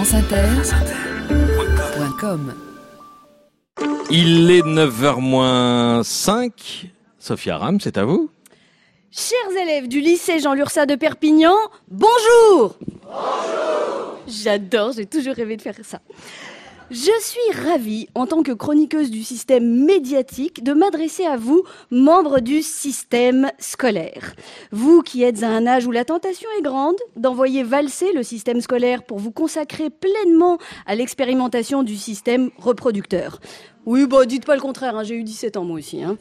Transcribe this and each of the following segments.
franceinter.com Il est 9h Sophia Ram, c'est à vous. Chers élèves du lycée Jean Lursa de Perpignan, bonjour. Bonjour. J'adore, j'ai toujours rêvé de faire ça. Je suis ravie, en tant que chroniqueuse du système médiatique, de m'adresser à vous, membres du système scolaire. Vous qui êtes à un âge où la tentation est grande d'envoyer valser le système scolaire pour vous consacrer pleinement à l'expérimentation du système reproducteur. Oui, bah dites pas le contraire, hein, j'ai eu 17 ans moi aussi. Hein.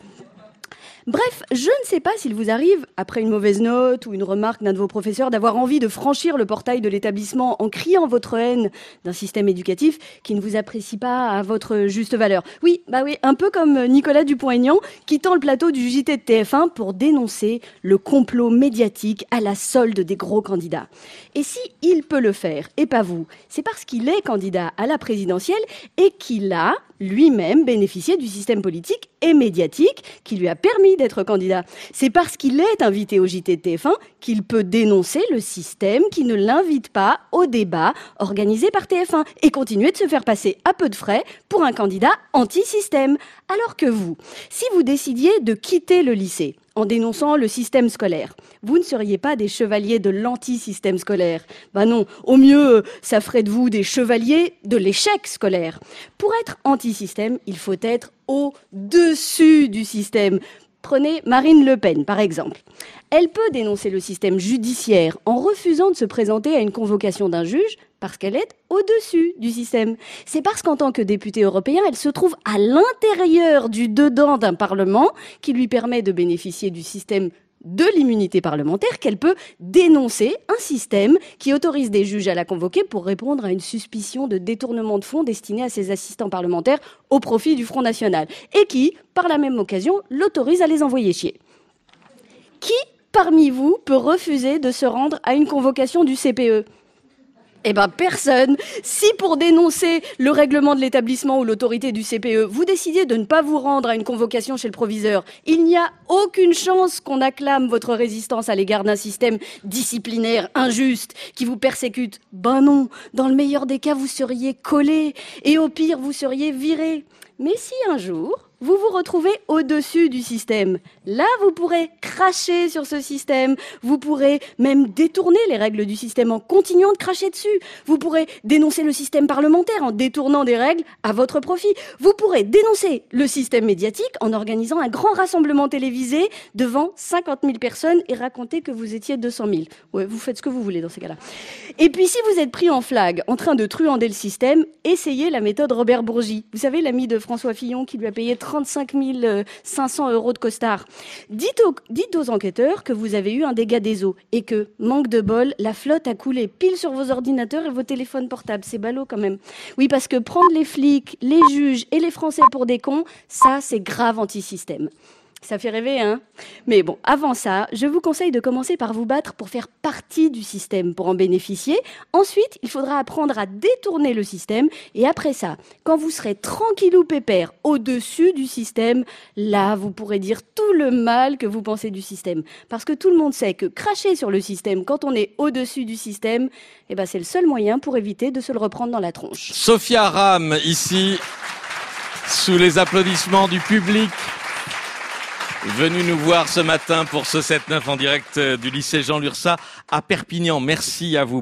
Bref, je ne sais pas s'il vous arrive, après une mauvaise note ou une remarque d'un de vos professeurs, d'avoir envie de franchir le portail de l'établissement en criant votre haine d'un système éducatif qui ne vous apprécie pas à votre juste valeur. Oui, bah oui, un peu comme Nicolas Dupont-Aignan quittant le plateau du JT de TF1 pour dénoncer le complot médiatique à la solde des gros candidats. Et si il peut le faire, et pas vous, c'est parce qu'il est candidat à la présidentielle et qu'il a lui-même bénéficié du système politique et médiatique qui lui a permis d'être candidat. C'est parce qu'il est invité au JT de TF1 qu'il peut dénoncer le système qui ne l'invite pas au débat organisé par TF1 et continuer de se faire passer à peu de frais pour un candidat anti-système. Alors que vous, si vous décidiez de quitter le lycée, en dénonçant le système scolaire. Vous ne seriez pas des chevaliers de l'anti-système scolaire. Ben non, au mieux, ça ferait de vous des chevaliers de l'échec scolaire. Pour être anti-système, il faut être au-dessus du système. Prenez Marine Le Pen, par exemple. Elle peut dénoncer le système judiciaire en refusant de se présenter à une convocation d'un juge parce qu'elle est au-dessus du système. C'est parce qu'en tant que députée européen, elle se trouve à l'intérieur du dedans d'un Parlement qui lui permet de bénéficier du système de l'immunité parlementaire qu'elle peut dénoncer un système qui autorise des juges à la convoquer pour répondre à une suspicion de détournement de fonds destiné à ses assistants parlementaires au profit du Front National et qui, par la même occasion, l'autorise à les envoyer chier. Qui parmi vous peut refuser de se rendre à une convocation du CPE eh ben personne. Si pour dénoncer le règlement de l'établissement ou l'autorité du CPE, vous décidiez de ne pas vous rendre à une convocation chez le proviseur, il n'y a aucune chance qu'on acclame votre résistance à l'égard d'un système disciplinaire injuste qui vous persécute. Ben non, dans le meilleur des cas, vous seriez collé et au pire, vous seriez viré. Mais si un jour, vous vous retrouvez au-dessus du système. Là, vous pourrez cracher sur ce système. Vous pourrez même détourner les règles du système en continuant de cracher dessus. Vous pourrez dénoncer le système parlementaire en détournant des règles à votre profit. Vous pourrez dénoncer le système médiatique en organisant un grand rassemblement télévisé devant 50 000 personnes et raconter que vous étiez 200 000. Ouais, vous faites ce que vous voulez dans ces cas-là. Et puis, si vous êtes pris en flag en train de truander le système, essayez la méthode Robert Bourgi. Vous savez, l'ami de François Fillon qui lui a payé 35 500 euros de costard. Dites aux, dites aux enquêteurs que vous avez eu un dégât des eaux et que, manque de bol, la flotte a coulé pile sur vos ordinateurs et vos téléphones portables. C'est ballot quand même. Oui, parce que prendre les flics, les juges et les Français pour des cons, ça, c'est grave anti-système. Ça fait rêver, hein Mais bon, avant ça, je vous conseille de commencer par vous battre pour faire partie du système, pour en bénéficier. Ensuite, il faudra apprendre à détourner le système. Et après ça, quand vous serez tranquillou pépère au-dessus du système, là, vous pourrez dire tout le mal que vous pensez du système. Parce que tout le monde sait que cracher sur le système quand on est au-dessus du système, eh ben, c'est le seul moyen pour éviter de se le reprendre dans la tronche. Sophia Ram, ici, sous les applaudissements du public venu nous voir ce matin pour ce 7-9 en direct euh, du lycée Jean Lursa à Perpignan. Merci à vous.